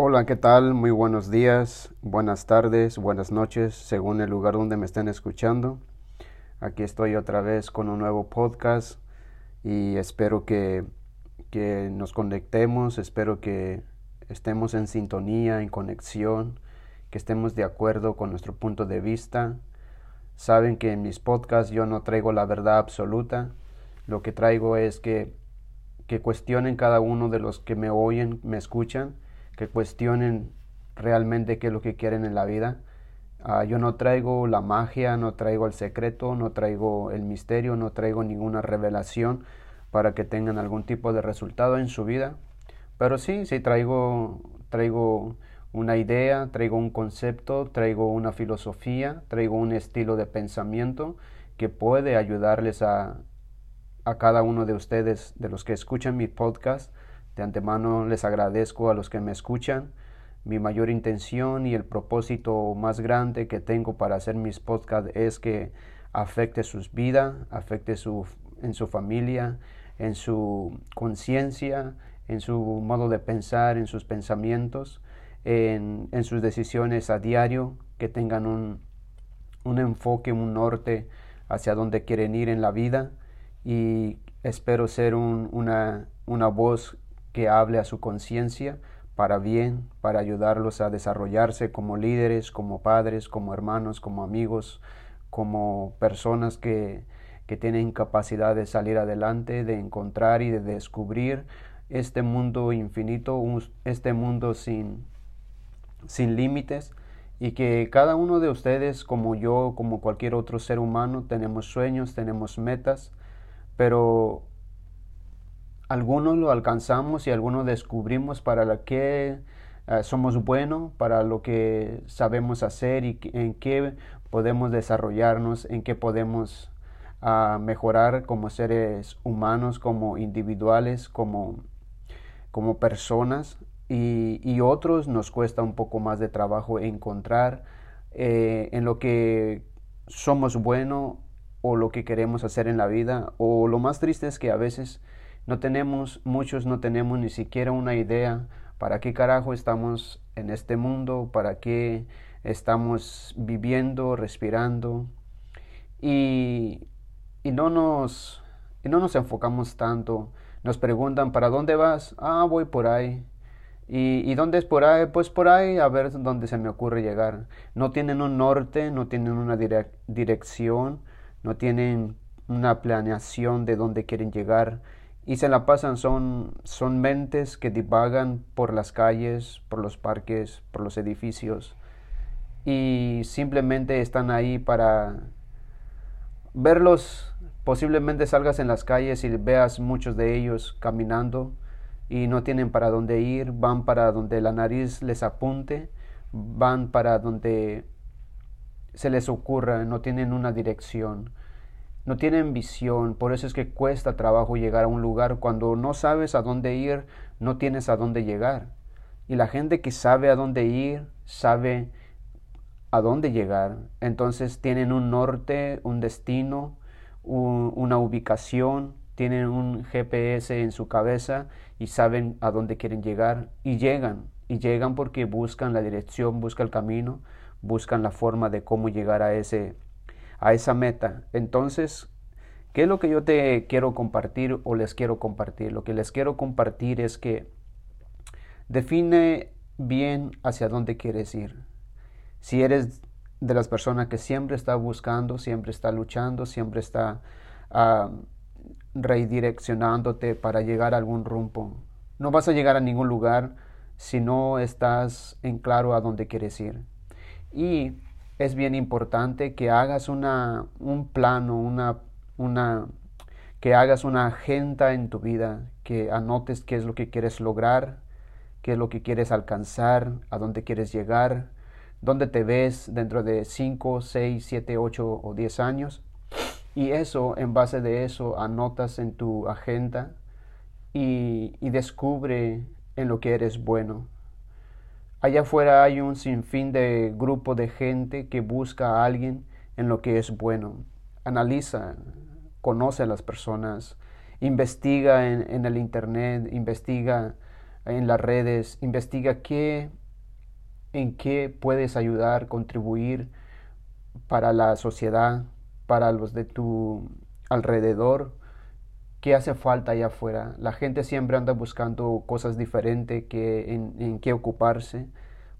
Hola, ¿qué tal? Muy buenos días, buenas tardes, buenas noches, según el lugar donde me estén escuchando. Aquí estoy otra vez con un nuevo podcast y espero que, que nos conectemos, espero que estemos en sintonía, en conexión, que estemos de acuerdo con nuestro punto de vista. Saben que en mis podcasts yo no traigo la verdad absoluta, lo que traigo es que, que cuestionen cada uno de los que me oyen, me escuchan, que cuestionen realmente qué es lo que quieren en la vida. Ah, yo no traigo la magia, no traigo el secreto, no traigo el misterio, no traigo ninguna revelación para que tengan algún tipo de resultado en su vida. Pero sí, sí traigo, traigo una idea, traigo un concepto, traigo una filosofía, traigo un estilo de pensamiento que puede ayudarles a, a cada uno de ustedes, de los que escuchan mi podcast, de antemano les agradezco a los que me escuchan. Mi mayor intención y el propósito más grande que tengo para hacer mis podcasts es que afecte sus vidas, afecte su, en su familia, en su conciencia, en su modo de pensar, en sus pensamientos, en, en, sus decisiones a diario, que tengan un, un enfoque, un norte hacia donde quieren ir en la vida y espero ser un, una, una voz que hable a su conciencia para bien, para ayudarlos a desarrollarse como líderes, como padres, como hermanos, como amigos, como personas que, que tienen capacidad de salir adelante, de encontrar y de descubrir este mundo infinito, este mundo sin, sin límites y que cada uno de ustedes, como yo, como cualquier otro ser humano, tenemos sueños, tenemos metas, pero algunos lo alcanzamos y algunos descubrimos para lo que uh, somos buenos, para lo que sabemos hacer y en qué podemos desarrollarnos, en qué podemos uh, mejorar como seres humanos, como individuales, como, como personas. Y, y, otros nos cuesta un poco más de trabajo encontrar eh, en lo que somos buenos o lo que queremos hacer en la vida. O lo más triste es que a veces no tenemos, muchos no tenemos ni siquiera una idea para qué carajo estamos en este mundo, para qué estamos viviendo, respirando. Y, y, no, nos, no nos enfocamos tanto. Nos preguntan, ¿para dónde vas? Ah, voy por ahí. ¿Y, ¿Y, dónde es por ahí? Pues por ahí, a ver dónde se me ocurre llegar. No tienen un norte, no tienen una dirección, no tienen una planeación de dónde quieren llegar y se la pasan, son, son mentes que divagan por las calles, por los parques, por los edificios y simplemente están ahí para verlos, posiblemente salgas en las calles y veas muchos de ellos caminando y no tienen para dónde ir, van para donde la nariz les apunte, van para donde se les ocurra, no tienen una dirección no tienen visión, por eso es que cuesta trabajo llegar a un lugar. Cuando no sabes a dónde ir, no tienes a dónde llegar. Y la gente que sabe a dónde ir, sabe a dónde llegar. Entonces tienen un norte, un destino, una ubicación, tienen un GPS en su cabeza y saben a dónde quieren llegar y llegan. Y llegan porque buscan la dirección, buscan el camino, buscan la forma de cómo llegar a ese a esa meta. Entonces, ¿qué es lo que yo te quiero compartir o les quiero compartir? Lo que les quiero compartir es que define bien hacia dónde quieres ir. Si eres de las personas que siempre está buscando, siempre está luchando, siempre está uh, redireccionándote para llegar a algún rumbo. No vas a llegar a ningún lugar si no estás en claro a dónde quieres ir. Y es bien importante que hagas una, un plano, una, una, que hagas una agenda en tu vida, que anotes qué es lo que quieres lograr, qué es lo que quieres alcanzar, a dónde quieres llegar, dónde te ves dentro de 5, 6, 7, 8 o 10 años. Y eso, en base de eso, anotas en tu agenda y, y descubre en lo que eres bueno. Allá afuera hay un sinfín de grupo de gente que busca a alguien en lo que es bueno. Analiza, conoce a las personas, investiga en, el Internet, investiga en las redes, investiga qué, en qué puedes ayudar, contribuir para la sociedad, para los de tu alrededor, qué hace falta allá afuera. La gente siempre anda buscando cosas diferentes que en, qué ocuparse,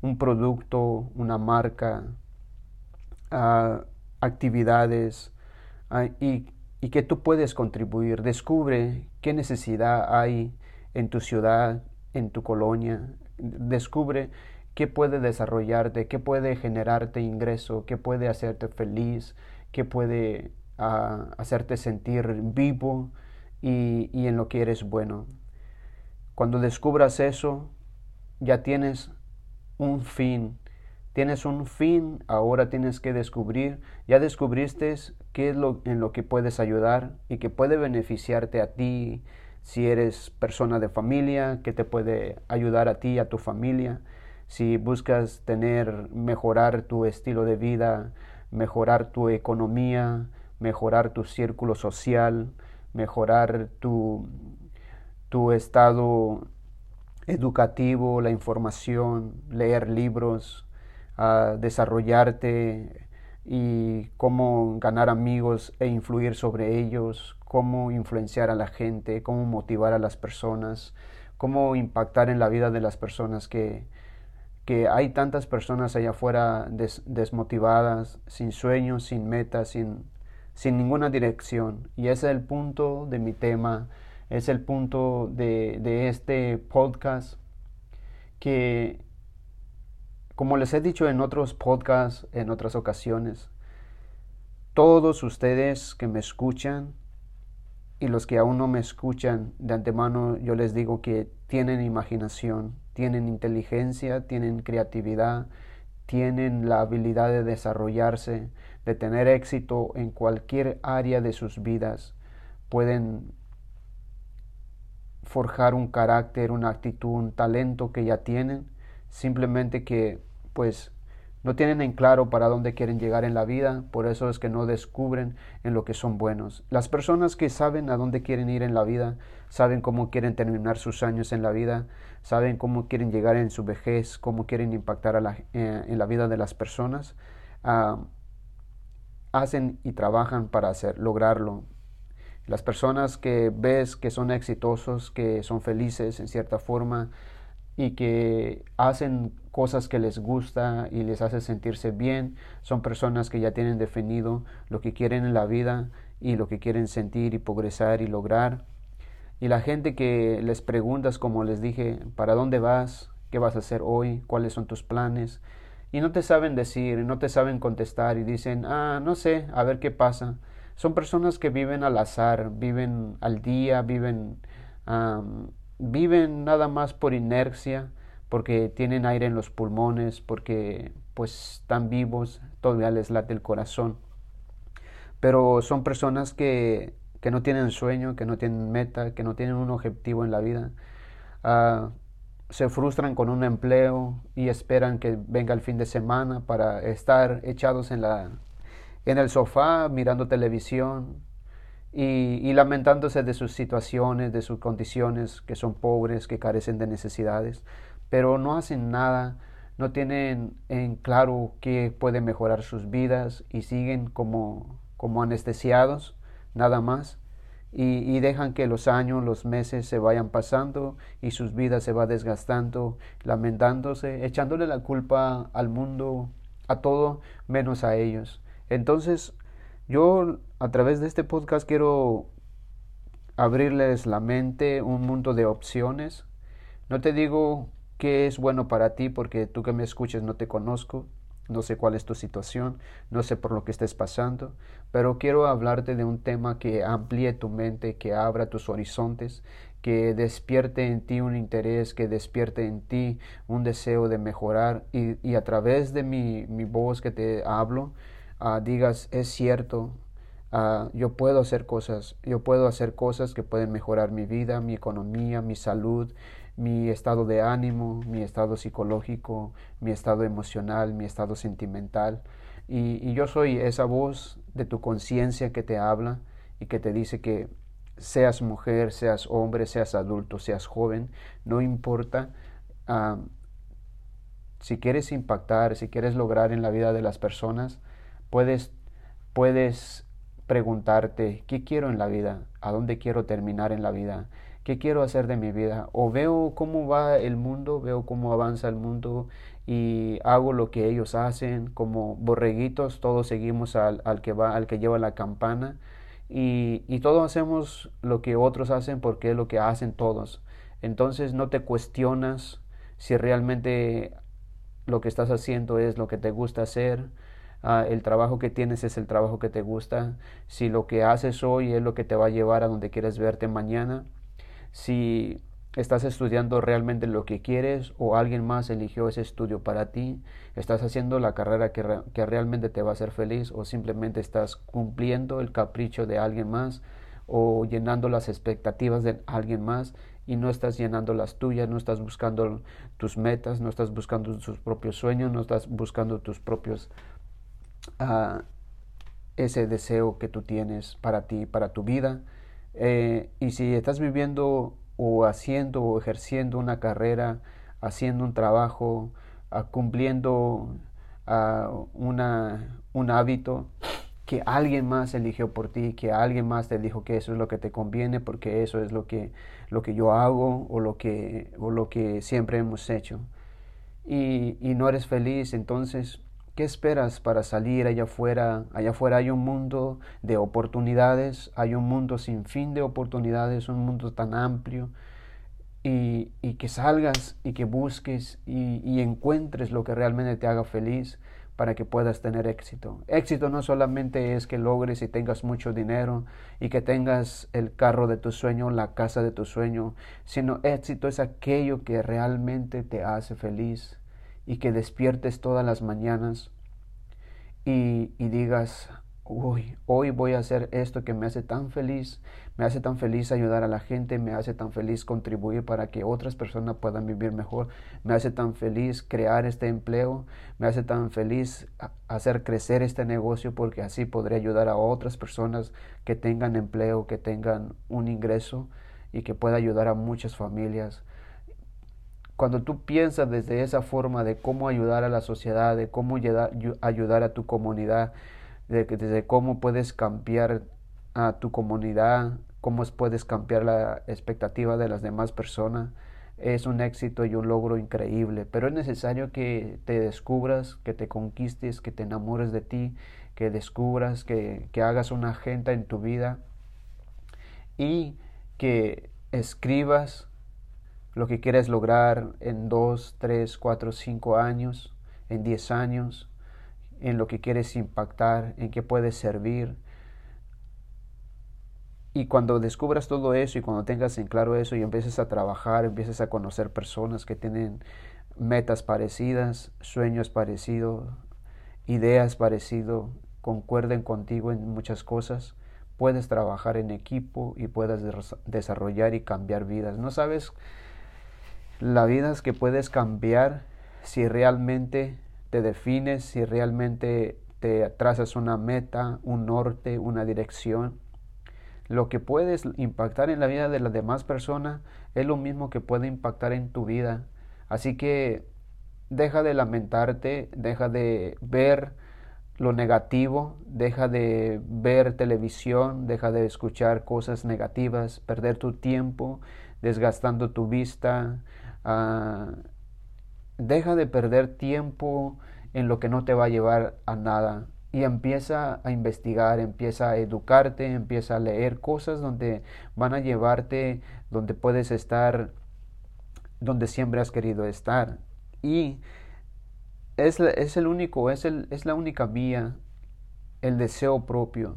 un producto, una marca, uh, actividades uh, y, que tú puedes contribuir. Descubre qué necesidad hay en tu ciudad, en tu colonia. Descubre qué puede desarrollarte, qué puede generarte ingreso, qué puede hacerte feliz, qué puede uh, hacerte sentir vivo y, en lo que eres bueno. Cuando descubras eso, ya tienes un fin. Tienes un fin, ahora tienes que descubrir, ya descubriste qué es lo en lo que puedes ayudar y que puede beneficiarte a ti si eres persona de familia, que te puede ayudar a ti y a tu familia. Si buscas tener, mejorar tu estilo de vida, mejorar tu economía, mejorar tu círculo social, mejorar tu, tu estado educativo, la información, leer libros, desarrollarte y cómo ganar amigos e influir sobre ellos, cómo influenciar a la gente, cómo motivar a las personas, cómo impactar en la vida de las personas que, que hay tantas personas allá afuera desmotivadas, sin sueños, sin metas, sin, sin ninguna dirección. Y ese es el punto de mi tema es el punto de, de este podcast que, como les he dicho en otros podcasts, en otras ocasiones, todos ustedes que me escuchan y los que aún no me escuchan de antemano, yo les digo que tienen imaginación, tienen inteligencia, tienen creatividad, tienen la habilidad de desarrollarse, de tener éxito en cualquier área de sus vidas. Pueden forjar un carácter, una actitud, un talento que ya tienen, simplemente que pues no tienen en claro para dónde quieren llegar en la vida, por eso es que no descubren en lo que son buenos. Las personas que saben a dónde quieren ir en la vida, saben cómo quieren terminar sus años en la vida, saben cómo quieren llegar en su vejez, cómo quieren impactar a la, eh, en la vida de las personas, uh, hacen y trabajan para hacer, lograrlo. Las personas que ves que son exitosos, que son felices en cierta forma y que hacen cosas que les gusta y les hace sentirse bien, son personas que ya tienen definido lo que quieren en la vida y lo que quieren sentir y progresar y lograr. Y la gente que les preguntas, como les dije, ¿para dónde vas? ¿Qué vas a hacer hoy? ¿Cuáles son tus planes? Y no te saben decir, no te saben contestar y dicen, ah, no sé, a ver qué pasa. Son personas que viven al azar, viven al día, viven, viven nada más por inercia, porque tienen aire en los pulmones, porque pues están vivos, todavía les late el corazón. Pero son personas que, que no tienen sueño, que no tienen meta, que no tienen un objetivo en la vida. Ah, se frustran con un empleo y esperan que venga el fin de semana para estar echados en la, en el sofá mirando televisión y, lamentándose de sus situaciones, de sus condiciones, que son pobres, que carecen de necesidades, pero no hacen nada, no tienen en claro qué puede mejorar sus vidas y siguen como, como anestesiados, nada más. Y, dejan que los años, los meses se vayan pasando y sus vidas se va desgastando, lamentándose, echándole la culpa al mundo, a todo menos a ellos. Entonces, yo a través de este podcast quiero abrirles la mente, un mundo de opciones. No te digo qué es bueno para ti porque tú que me escuches no te conozco, no sé cuál es tu situación, no sé por lo que estés pasando, pero quiero hablarte de un tema que amplíe tu mente, que abra tus horizontes, que despierte en ti un interés, que despierte en ti un deseo de mejorar y, a través de mi, mi voz que te hablo, Ah, digas, es cierto, ah, yo puedo hacer cosas, yo puedo hacer cosas que pueden mejorar mi vida, mi economía, mi salud, mi estado de ánimo, mi estado psicológico, mi estado emocional, mi estado sentimental. Y, yo soy esa voz de tu conciencia que te habla y que te dice que seas mujer, seas hombre, seas adulto, seas joven, no importa. Ah, si quieres impactar, si quieres lograr en la vida de las personas, puedes, puedes preguntarte, ¿qué quiero en la vida? ¿A dónde quiero terminar en la vida? ¿Qué quiero hacer de mi vida? O veo cómo va el mundo, veo cómo avanza el mundo y hago lo que ellos hacen, como borreguitos, todos seguimos al, al que va, al que lleva la campana y, y todos hacemos lo que otros hacen porque es lo que hacen todos. Entonces no te cuestionas si realmente lo que estás haciendo es lo que te gusta hacer, ah, el trabajo que tienes es el trabajo que te gusta, si lo que haces hoy es lo que te va a llevar a donde quieres verte mañana, si estás estudiando realmente lo que quieres o alguien más eligió ese estudio para ti, estás haciendo la carrera que, que realmente te va a hacer feliz o simplemente estás cumpliendo el capricho de alguien más o llenando las expectativas de alguien más y no estás llenando las tuyas, no estás buscando tus metas, no estás buscando tus propios sueños, no estás buscando tus propios, uh, ese deseo que tú tienes para ti, para tu vida. Eh, y si estás viviendo o haciendo o ejerciendo una carrera, haciendo un trabajo, uh, cumpliendo uh, una, un hábito, que alguien más eligió por ti, que alguien más te dijo que eso es lo que te conviene porque eso es lo que, lo que yo hago o lo que, o lo que siempre hemos hecho. Y no eres feliz, entonces, ¿qué esperas para salir allá afuera? Allá afuera hay un mundo de oportunidades, hay un mundo sin fin de oportunidades, un mundo tan amplio. Y, y que salgas y que busques y, y encuentres lo que realmente te haga feliz para que puedas tener éxito. Éxito no solamente es que logres y tengas mucho dinero y que tengas el carro de tu sueño, la casa de tu sueño, sino éxito es aquello que realmente te hace feliz y que despiertes todas las mañanas y, y digas, uy, hoy voy a hacer esto que me hace tan feliz, me hace tan feliz ayudar a la gente, me hace tan feliz contribuir para que otras personas puedan vivir mejor, me hace tan feliz crear este empleo, me hace tan feliz hacer crecer este negocio porque así podré ayudar a otras personas que tengan empleo, que tengan un ingreso y que pueda ayudar a muchas familias. Cuando tú piensas desde esa forma de cómo ayudar a la sociedad, de cómo ayudar a tu comunidad, de, cómo puedes cambiar a tu comunidad, cómo puedes cambiar la expectativa de las demás personas. Es un éxito y un logro increíble, pero es necesario que te descubras, que te conquistes, que te enamores de ti, que descubras, que, que hagas una agenda en tu vida y que escribas lo que quieres lograr en dos, tres, cuatro, cinco años, en diez años, en lo que quieres impactar, en qué puedes servir. Y cuando descubras todo eso y cuando tengas en claro eso y empieces a trabajar, empieces a conocer personas que tienen metas parecidas, sueños parecidos, ideas parecidas, concuerden contigo en muchas cosas, puedes trabajar en equipo y puedes desarrollar y cambiar vidas. No sabes la vida que puedes cambiar si realmente te defines, si realmente te trazas una meta, un norte, una dirección. Lo que puedes impactar en la vida de las demás personas es lo mismo que puede impactar en tu vida. Así que deja de lamentarte, deja de ver lo negativo, deja de ver televisión, deja de escuchar cosas negativas, perder tu tiempo desgastando tu vista, uh, Deja de perder tiempo en lo que no te va a llevar a nada y empieza a investigar, empieza a educarte, empieza a leer cosas donde van a llevarte, donde puedes estar, donde siempre has querido estar. Y es, es el único, es, el, es la única vía, el deseo propio.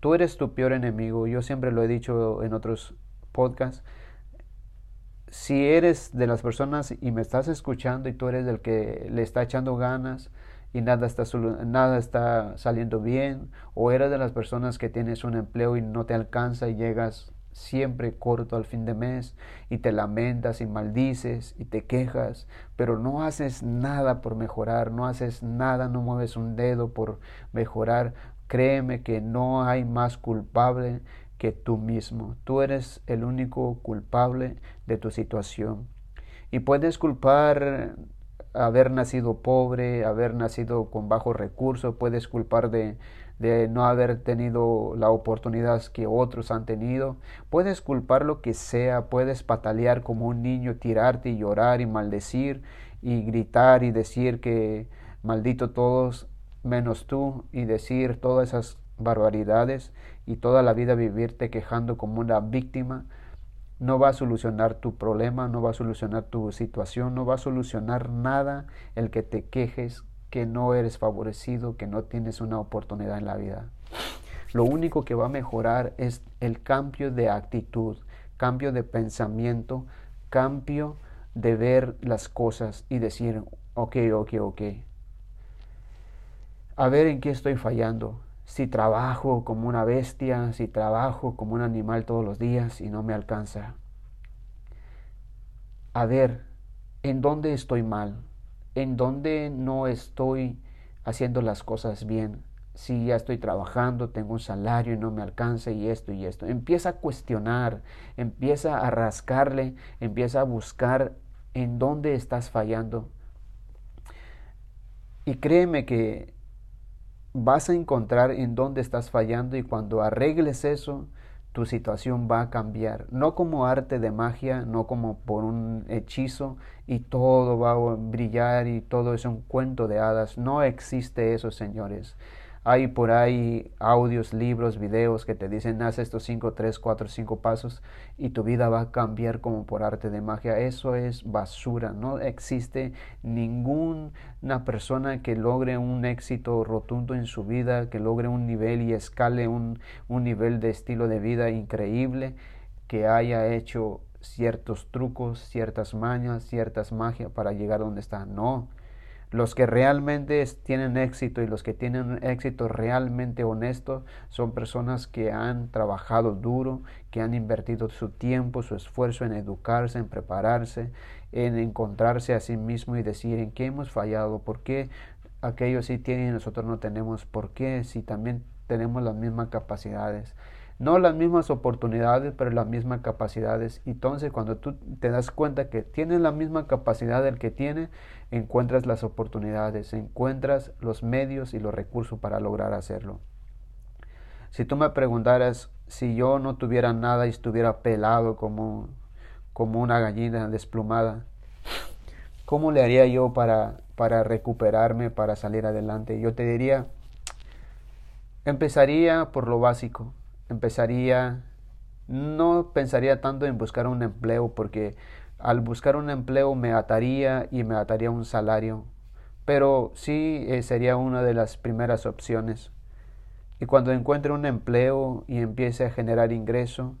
Tú eres tu peor enemigo, yo siempre lo he dicho en otros podcasts si eres de las personas y me estás escuchando y tú eres del que le está echando ganas y nada está, nada está saliendo bien, o eres de las personas que tienes un empleo y no te alcanza y llegas siempre corto al fin de mes y te lamentas y maldices y te quejas, pero no haces nada por mejorar, no haces nada, no mueves un dedo por mejorar, créeme que no hay más culpable que tú mismo. Tú eres el único culpable de tu situación. Y puedes culpar haber nacido pobre, haber nacido con bajos recursos, puedes culpar de, de no haber tenido la oportunidad que otros han tenido. Puedes culpar lo que sea, puedes patalear como un niño, tirarte y llorar y maldecir y gritar y decir que maldito todos menos tú y decir todas esas barbaridades y toda la vida vivirte quejando como una víctima no va a solucionar tu problema, no va a solucionar tu situación, no va a solucionar nada el que te quejes que no eres favorecido, que no tienes una oportunidad en la vida. Lo único que va a mejorar es el cambio de actitud, cambio de pensamiento, cambio de ver las cosas y decir, ok, ok, ok. A ver en qué estoy fallando. Si trabajo como una bestia, si trabajo como un animal todos los días y no me alcanza. A ver, ¿en dónde estoy mal? en donde no estoy haciendo las cosas bien. Si ya estoy trabajando, tengo un salario y no me alcanza y esto y esto. Empieza a cuestionar, empieza a rascarle, empieza a buscar en dónde estás fallando. Y créeme que vas a encontrar en dónde estás fallando y cuando arregles eso, tu situación va a cambiar, no como arte de magia, no como por un hechizo y todo va a brillar y todo es un cuento de hadas, no existe eso, señores. Hay por ahí audios, libros, videos que te dicen haz estos 5, 3, 4, 5 pasos y tu vida va a cambiar como por arte de magia. Eso es basura. No existe ninguna persona que logre un éxito rotundo en su vida, que logre un nivel y escale un, un nivel de estilo de vida increíble, que haya hecho ciertos trucos, ciertas mañas, ciertas magias para llegar donde está. No los que realmente tienen éxito y los que tienen éxito realmente honesto son personas que han trabajado duro, que han invertido su tiempo, su esfuerzo en educarse, en prepararse, en encontrarse a sí mismo y decir en qué hemos fallado, por qué aquellos sí tienen y nosotros no tenemos, por qué si también tenemos las mismas capacidades no las mismas oportunidades, pero las mismas capacidades. Entonces, cuando tú te das cuenta que tienes la misma capacidad del que tiene, encuentras las oportunidades, encuentras los medios y los recursos para lograr hacerlo. Si tú me preguntaras si yo no tuviera nada y estuviera pelado como, como una gallina desplumada, ¿cómo le haría yo para, para recuperarme, para salir adelante? Yo te diría, empezaría por lo básico empezaría, no pensaría tanto en buscar un empleo porque al buscar un empleo me ataría y me ataría un salario, pero sí eh, sería una de las primeras opciones. Y cuando encuentre un empleo y empiece a generar ingreso,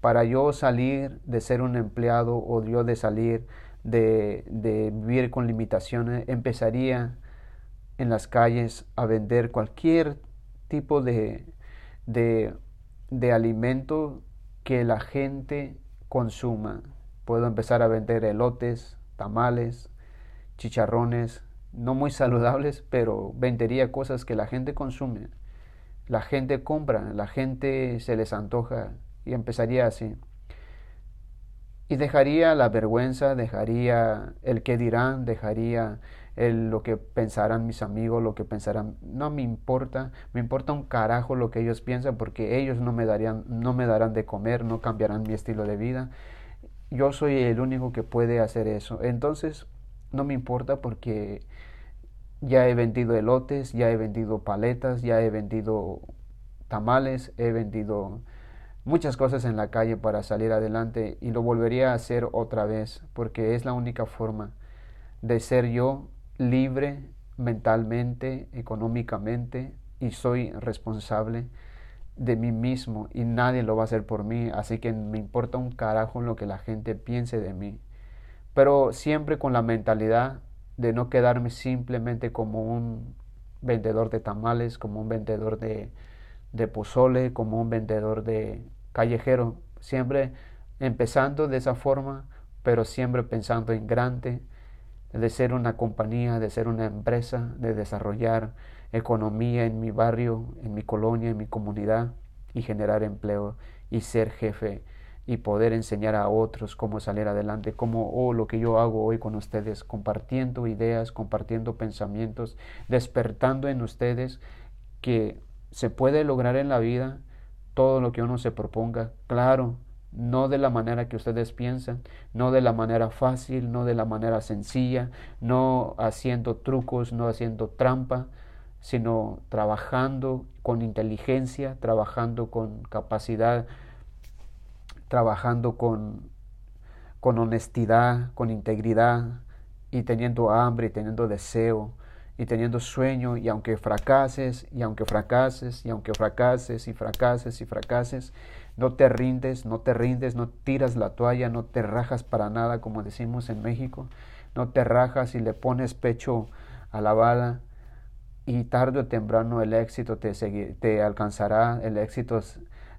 para yo salir de ser un empleado o yo de salir de, de vivir con limitaciones, empezaría en las calles a vender cualquier tipo de, de de alimento que la gente consuma. Puedo empezar a vender elotes, tamales, chicharrones, no muy saludables, pero vendería cosas que la gente consume. La gente compra, la gente se les antoja y empezaría así. Y dejaría la vergüenza, dejaría el que dirán, dejaría lo que pensarán mis amigos, lo que pensarán, no me importa, me importa un carajo lo que ellos piensan porque ellos no me darían, no me darán de comer, no cambiarán mi estilo de vida. Yo soy el único que puede hacer eso. Entonces, no me importa porque ya he vendido elotes, ya he vendido paletas, ya he vendido tamales, he vendido muchas cosas en la calle para salir adelante y lo volvería a hacer otra vez porque es la única forma de ser yo libre mentalmente, económicamente y soy responsable de mí mismo y nadie lo va a hacer por mí, así que me importa un carajo lo que la gente piense de mí. Pero siempre con la mentalidad de no quedarme simplemente como un vendedor de tamales, como un vendedor de, de pozole, como un vendedor de callejero, siempre empezando de esa forma, pero siempre pensando en grande, de ser una compañía, de ser una empresa, de desarrollar economía en mi barrio, en mi colonia, en mi comunidad y generar empleo. y ser jefe y poder enseñar a otros cómo salir adelante, como oh, lo que yo hago hoy con ustedes, compartiendo ideas, compartiendo pensamientos, despertando en ustedes que se puede lograr en la vida todo lo que uno se proponga, claro, no de la manera que ustedes piensan, no de la manera fácil, no de la manera sencilla, no haciendo trucos, no haciendo trampa, sino trabajando con inteligencia, trabajando con capacidad, trabajando con, con honestidad, con integridad y teniendo hambre y teniendo deseo y teniendo sueño y aunque fracases y aunque fracases y aunque fracases y fracases y fracases, no te rindes, no te rindes, no tiras la toalla, no te rajas para nada, como decimos en México, no te rajas y le pones pecho a la bala y tarde o temprano el éxito te, te alcanzará, el éxito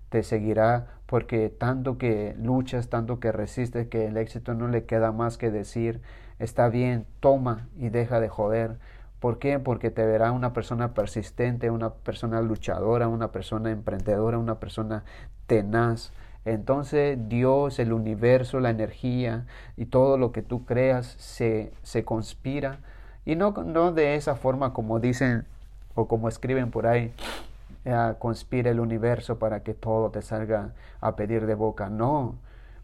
te seguirá, porque tanto que luchas, tanto que resistes, que el éxito no le queda más que decir, está bien, toma y deja de joder. ¿Por qué? Porque te verá una persona persistente, una persona luchadora, una persona emprendedora, una persona tenaz. Entonces Dios, el universo, la energía y todo lo que tú creas se, se conspira. Y no, no de esa forma como dicen o como escriben por ahí, eh, conspira el universo para que todo te salga a pedir de boca. No,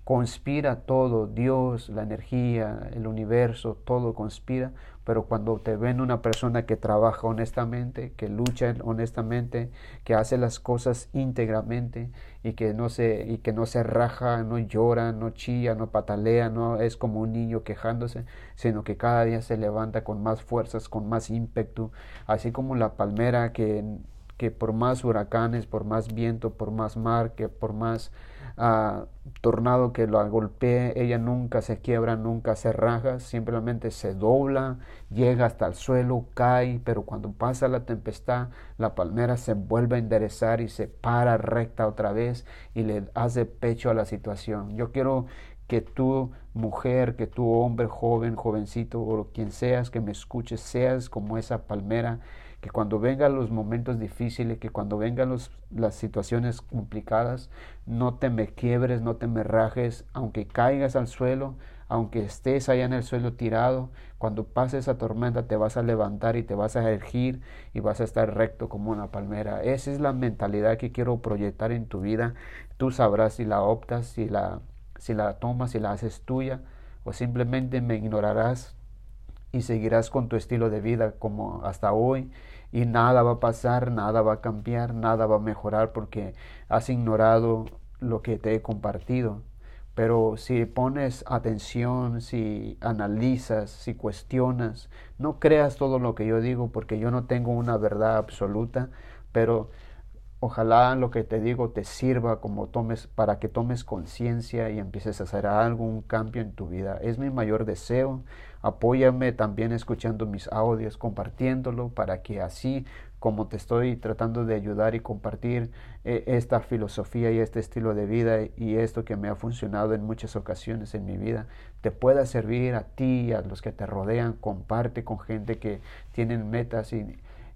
conspira todo, Dios, la energía, el universo, todo conspira, pero cuando te ven una persona que trabaja honestamente, que lucha honestamente, que hace las cosas íntegramente y que no se, y que no se raja, no llora, no chilla, no patalea, no es como un niño quejándose, sino que cada día se levanta con más fuerzas, con más ímpetu, así como la palmera que, que por más huracanes, por más viento, por más mar, que por más tornado que lo golpee, ella nunca se quiebra, nunca se raja, simplemente se dobla, llega hasta el suelo, cae, pero cuando pasa la tempestad, la palmera se vuelve a enderezar y se para recta otra vez y le hace pecho a la situación. Yo quiero que tú, mujer, que tú, hombre, joven, jovencito, o quien seas que me escuches, seas como esa palmera que cuando vengan los momentos difíciles, que cuando vengan las situaciones complicadas, no te me quiebres, no te me rajes, aunque caigas al suelo, aunque estés allá en el suelo tirado, cuando pase esa tormenta te vas a levantar y te vas a ergir y vas a estar recto como una palmera. Esa es la mentalidad que quiero proyectar en tu vida. Tú sabrás si la optas, si la, si la tomas, si la haces tuya o simplemente me ignorarás y seguirás con tu estilo de vida como hasta hoy y nada va a pasar, nada va a cambiar, nada va a mejorar porque has ignorado lo que te he compartido. Pero si pones atención, si analizas, si cuestionas, no creas todo lo que yo digo porque yo no tengo una verdad absoluta, pero Ojalá lo que te digo te sirva como tomes para que tomes conciencia y empieces a hacer algún cambio en tu vida. Es mi mayor deseo. Apóyame también escuchando mis audios, compartiéndolo para que así como te estoy tratando de ayudar y compartir eh, esta filosofía y este estilo de vida y esto que me ha funcionado en muchas ocasiones en mi vida, te pueda servir a ti, a los que te rodean, comparte con gente que tienen metas y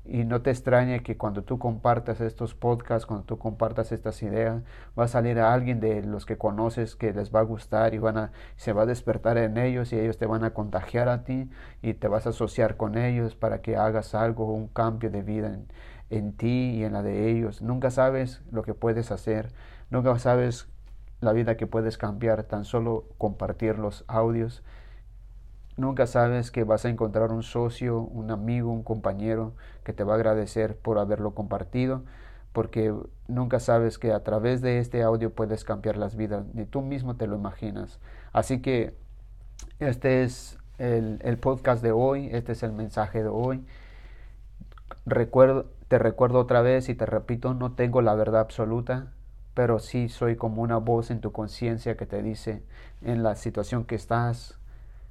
y no te extrañe que cuando tú compartas estos podcasts, cuando tú compartas estas ideas, va a salir a alguien de los que conoces que les va a gustar y van a, se va a despertar en ellos y ellos te van a contagiar a ti y te vas a asociar con ellos para que hagas algo, un cambio de vida en, en ti y en la de ellos. Nunca sabes lo que puedes hacer, nunca sabes la vida que puedes cambiar, tan solo compartir los audios Nunca sabes que vas a encontrar un socio, un amigo, un compañero que te va a agradecer por haberlo compartido, porque nunca sabes que a través de este audio puedes cambiar las vidas, ni tú mismo te lo imaginas. Así que este es el, podcast de hoy, este es el mensaje de hoy. Recuerdo, te recuerdo otra vez y te repito, no tengo la verdad absoluta, pero sí soy como una voz en tu conciencia que te dice en la situación que estás,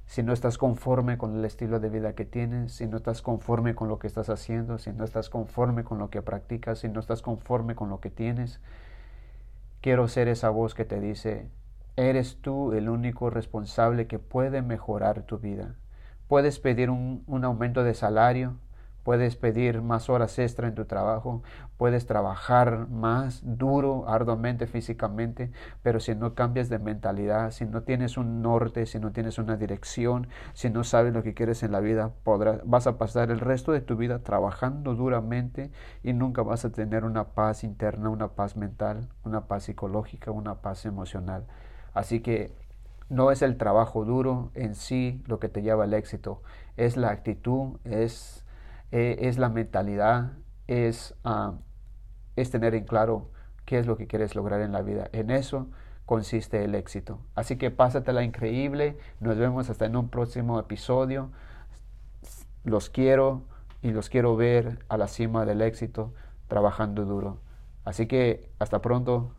si no estás conforme con el estilo de vida que tienes, si no estás conforme con lo que estás haciendo, si no estás conforme con lo que practicas, si no estás conforme con lo que tienes, quiero ser esa voz que te dice, eres tú el único responsable que puede mejorar tu vida. Puedes pedir un, aumento de salario, puedes pedir más horas extra en tu trabajo, puedes trabajar más duro, arduamente, físicamente, pero si no cambias de mentalidad, si no tienes un norte, si no tienes una dirección, si no sabes lo que quieres en la vida, podrás, vas a pasar el resto de tu vida trabajando duramente y nunca vas a tener una paz interna, una paz mental, una paz psicológica, una paz emocional. Así que no es el trabajo duro en sí lo que te lleva al éxito, es la actitud, es eh, es la mentalidad, es, ah, es tener en claro qué es lo que quieres lograr en la vida. En eso consiste el éxito. Así que pásatela increíble. Nos vemos hasta en un próximo episodio. Los quiero y los quiero ver a la cima del éxito trabajando duro. Así que hasta pronto.